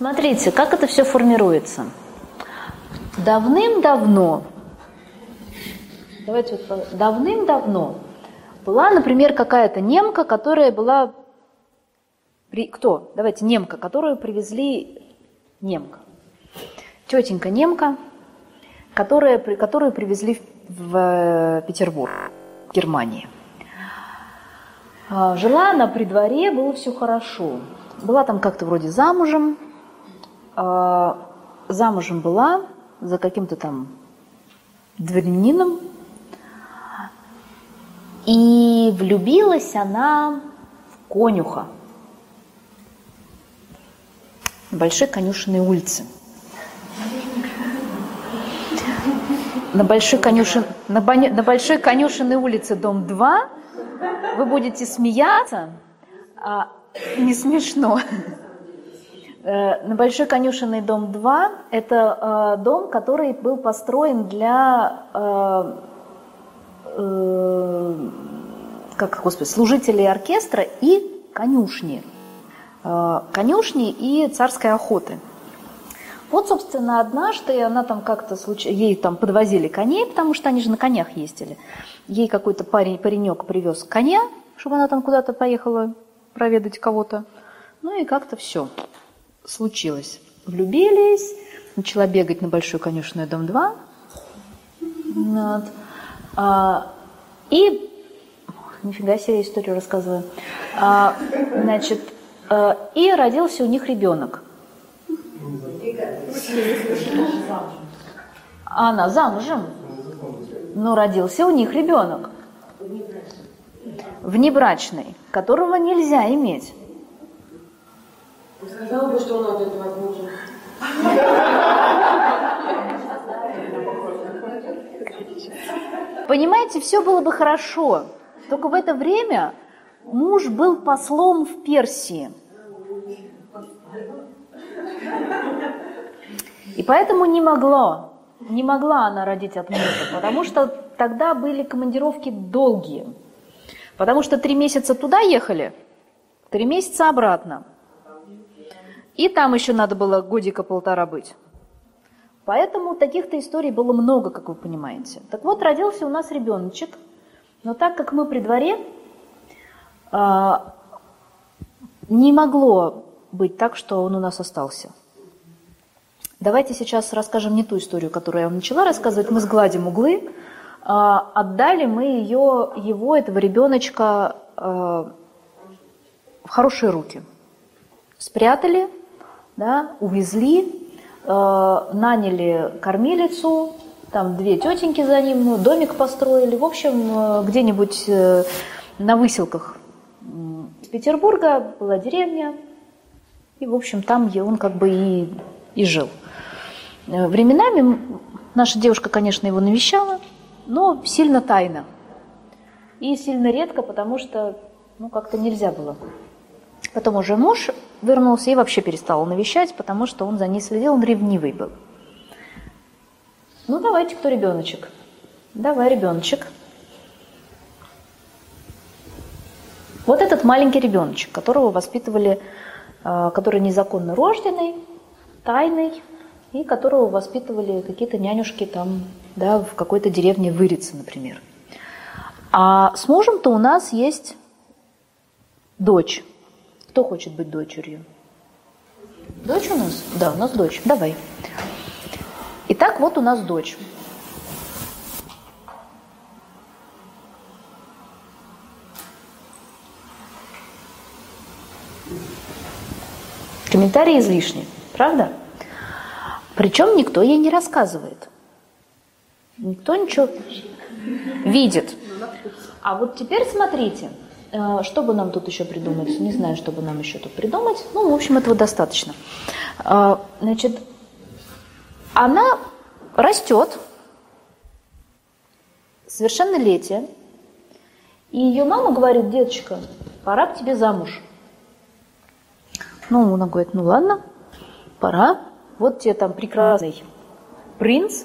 Смотрите, как это все формируется. Давным-давно, давайте вот, давным-давно была, например, какая-то немка, которая была... При, кто? Давайте, немка, которую привезли немка. Тетенька немка, которая, которую привезли в э, Петербург, в Германии. А, жила она при дворе, было все хорошо. Была там как-то вроде замужем, а, замужем была за каким-то там дворянином, и влюбилась она в конюха Большой Конюшенной улице. На Большой, конюшен... на, Бон... на Большой Конюшенной улице, дом 2, вы будете смеяться, а не смешно. Э, на Большой Конюшенной дом 2 – это э, дом, который был построен для э, как, господи, служителей оркестра и конюшни. Конюшни и царской охоты. Вот, собственно, однажды она там как-то случ... ей там подвозили коней, потому что они же на конях ездили. Ей какой-то парень, паренек привез коня, чтобы она там куда-то поехала проведать кого-то. Ну и как-то все случилось. Влюбились, начала бегать на Большую конюшенную дом 2. Вот. А, и нифига себе историю рассказываю. А, значит, а, и родился у них ребенок. Она замужем. Но родился у них ребенок. Внебрачный, которого нельзя иметь. Сказала бы, что он от этого отмучен. Понимаете, все было бы хорошо. Только в это время муж был послом в Персии. И поэтому не могло, не могла она родить от мужа, потому что тогда были командировки долгие. Потому что три месяца туда ехали, три месяца обратно. И там еще надо было годика полтора быть. Поэтому таких-то историй было много, как вы понимаете. Так вот, родился у нас ребеночек, но так как мы при дворе, а, не могло быть так, что он у нас остался. Давайте сейчас расскажем не ту историю, которую я вам начала рассказывать. Мы сгладим углы. А, отдали мы ее, его, этого ребеночка, а, в хорошие руки. Спрятали, да, увезли, наняли кормилицу, там две тетеньки за ним, ну, домик построили. В общем, где-нибудь э, на выселках Петербурга была деревня, и, в общем, там он как бы и, и жил. Э, временами наша девушка, конечно, его навещала, но сильно тайно. И сильно редко, потому что ну, как-то нельзя было. Потом уже муж вернулся и вообще перестал навещать, потому что он за ней следил, он ревнивый был. Ну, давайте, кто ребеночек? Давай, ребеночек. Вот этот маленький ребеночек, которого воспитывали, а, который незаконно рожденный, тайный, и которого воспитывали какие-то нянюшки там, да, в какой-то деревне Вырице, например. А с мужем-то у нас есть дочь. Кто хочет быть дочерью? Дочь у нас? Да, у нас дочь. Давай. Итак, вот у нас дочь. Комментарии излишни, правда? Причем никто ей не рассказывает. Никто ничего видит. А вот теперь смотрите, что бы нам тут еще придумать? Не знаю, что бы нам еще тут придумать. Ну, в общем, этого достаточно. Э, значит, она растет, совершеннолетие, и ее мама говорит, деточка, пора к тебе замуж. Ну, она говорит, ну ладно, пора. Вот тебе там прекрасный принц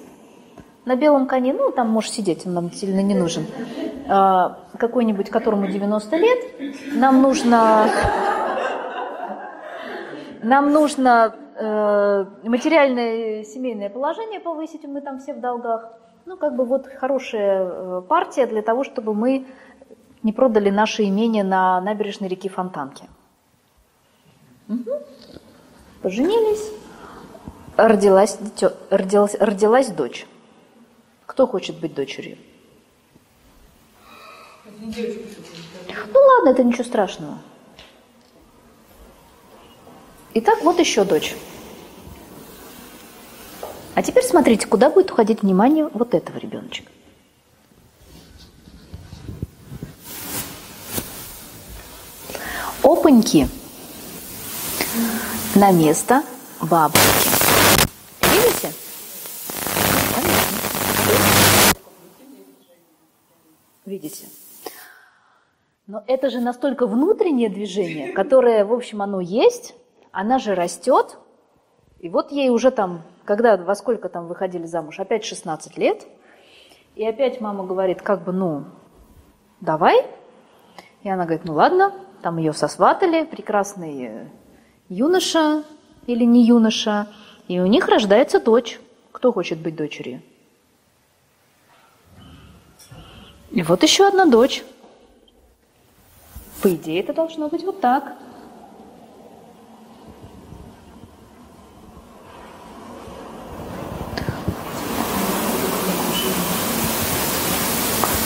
на белом коне, ну, там можешь сидеть, он нам сильно не нужен. А, какой-нибудь, которому 90 лет. Нам нужно... Нам нужно э, материальное семейное положение повысить, мы там все в долгах. Ну, как бы вот хорошая э, партия для того, чтобы мы не продали наше имение на набережной реки Фонтанки. Угу. Поженились, родилась, родилась, родилась дочь. Кто хочет быть дочерью? Ну ладно, это ничего страшного. Итак, вот еще дочь. А теперь смотрите, куда будет уходить внимание вот этого ребеночка. Опаньки на место бабушки. Видите? Видите? Но это же настолько внутреннее движение, которое, в общем, оно есть, она же растет, и вот ей уже там, когда, во сколько там выходили замуж, опять 16 лет, и опять мама говорит, как бы, ну, давай. И она говорит, ну ладно, там ее сосватали, прекрасный юноша или не юноша, и у них рождается дочь. Кто хочет быть дочерью? И вот еще одна дочь. По идее, это должно быть вот так.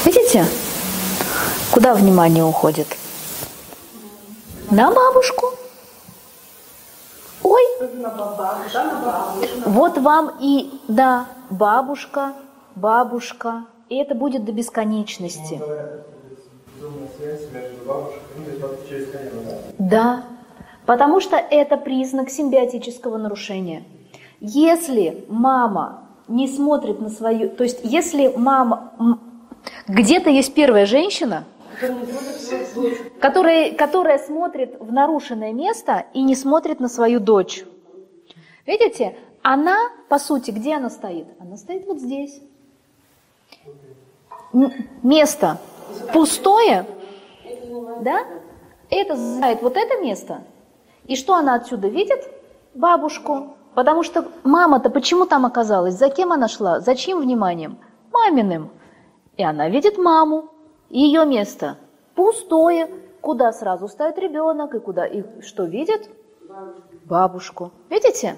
Видите, куда внимание уходит? На бабушку. Ой. Вот вам и, да, бабушка, бабушка. И это будет до бесконечности. Да, потому что это признак симбиотического нарушения. Если мама не смотрит на свою... То есть если мама... Где-то есть первая женщина, которая, которая смотрит в нарушенное место и не смотрит на свою дочь. Видите, она, по сути, где она стоит? Она стоит вот здесь. Место пустое, да? Это знает вот это место. И что она отсюда видит? Бабушку. Потому что мама-то почему там оказалась? За кем она шла? За чьим вниманием? Маминым. И она видит маму. Ее место пустое. Куда сразу ставит ребенок и куда и что видит? Бабушку. Видите?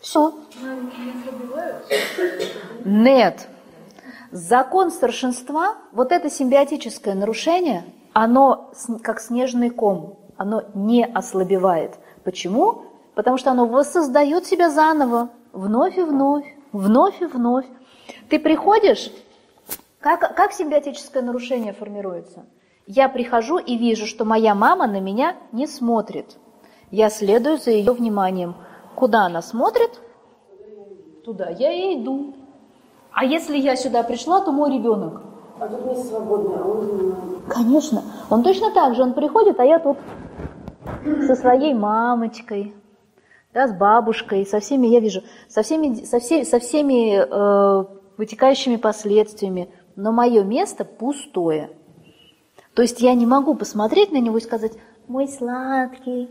Все. Нет. Закон старшинства, вот это симбиотическое нарушение, оно как снежный ком, оно не ослабевает. Почему? Потому что оно воссоздает себя заново, вновь и вновь, вновь и вновь. Ты приходишь, как, как симбиотическое нарушение формируется? Я прихожу и вижу, что моя мама на меня не смотрит. Я следую за ее вниманием. Куда она смотрит? Туда я и иду. А если я сюда пришла, то мой ребенок. А тут не свободный, а он... Конечно. Он точно так же, он приходит, а я тут со своей мамочкой, да, с бабушкой, со всеми, я вижу, со всеми, со все, со всеми э, вытекающими последствиями, но мое место пустое. То есть я не могу посмотреть на него и сказать, мой сладкий,